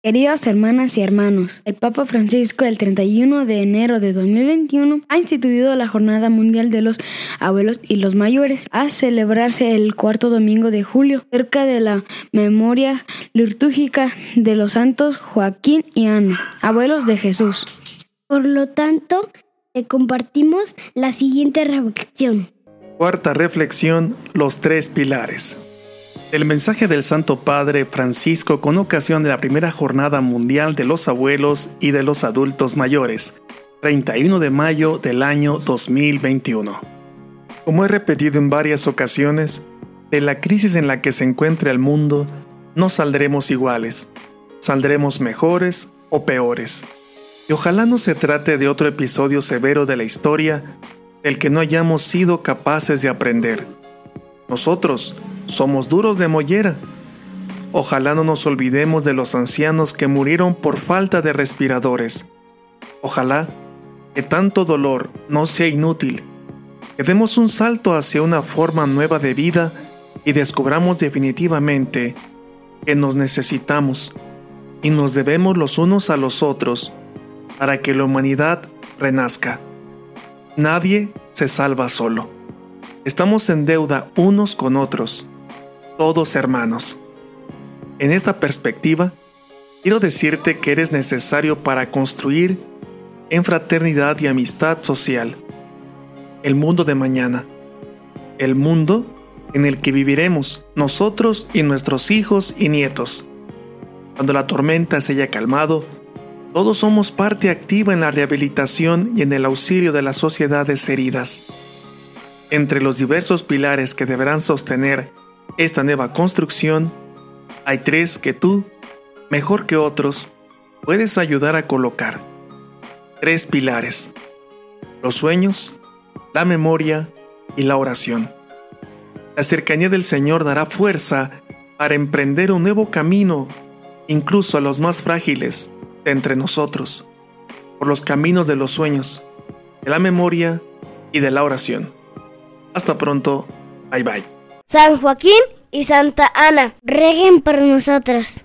Queridas hermanas y hermanos, el Papa Francisco el 31 de enero de 2021 ha instituido la Jornada Mundial de los Abuelos y los Mayores a celebrarse el cuarto domingo de julio, cerca de la memoria litúrgica de los santos Joaquín y Ana, abuelos de Jesús. Por lo tanto, le compartimos la siguiente reflexión. Cuarta reflexión, los tres pilares. El mensaje del Santo Padre Francisco con ocasión de la primera Jornada Mundial de los Abuelos y de los Adultos Mayores, 31 de mayo del año 2021. Como he repetido en varias ocasiones, de la crisis en la que se encuentra el mundo, no saldremos iguales, saldremos mejores o peores. Y ojalá no se trate de otro episodio severo de la historia del que no hayamos sido capaces de aprender. Nosotros, somos duros de mollera. Ojalá no nos olvidemos de los ancianos que murieron por falta de respiradores. Ojalá que tanto dolor no sea inútil, que demos un salto hacia una forma nueva de vida y descubramos definitivamente que nos necesitamos y nos debemos los unos a los otros para que la humanidad renazca. Nadie se salva solo. Estamos en deuda unos con otros todos hermanos. En esta perspectiva, quiero decirte que eres necesario para construir en fraternidad y amistad social el mundo de mañana, el mundo en el que viviremos nosotros y nuestros hijos y nietos. Cuando la tormenta se haya calmado, todos somos parte activa en la rehabilitación y en el auxilio de las sociedades heridas. Entre los diversos pilares que deberán sostener esta nueva construcción, hay tres que tú, mejor que otros, puedes ayudar a colocar. Tres pilares. Los sueños, la memoria y la oración. La cercanía del Señor dará fuerza para emprender un nuevo camino, incluso a los más frágiles de entre nosotros, por los caminos de los sueños, de la memoria y de la oración. Hasta pronto, bye bye. San Joaquín y Santa Ana, reguen por nosotros.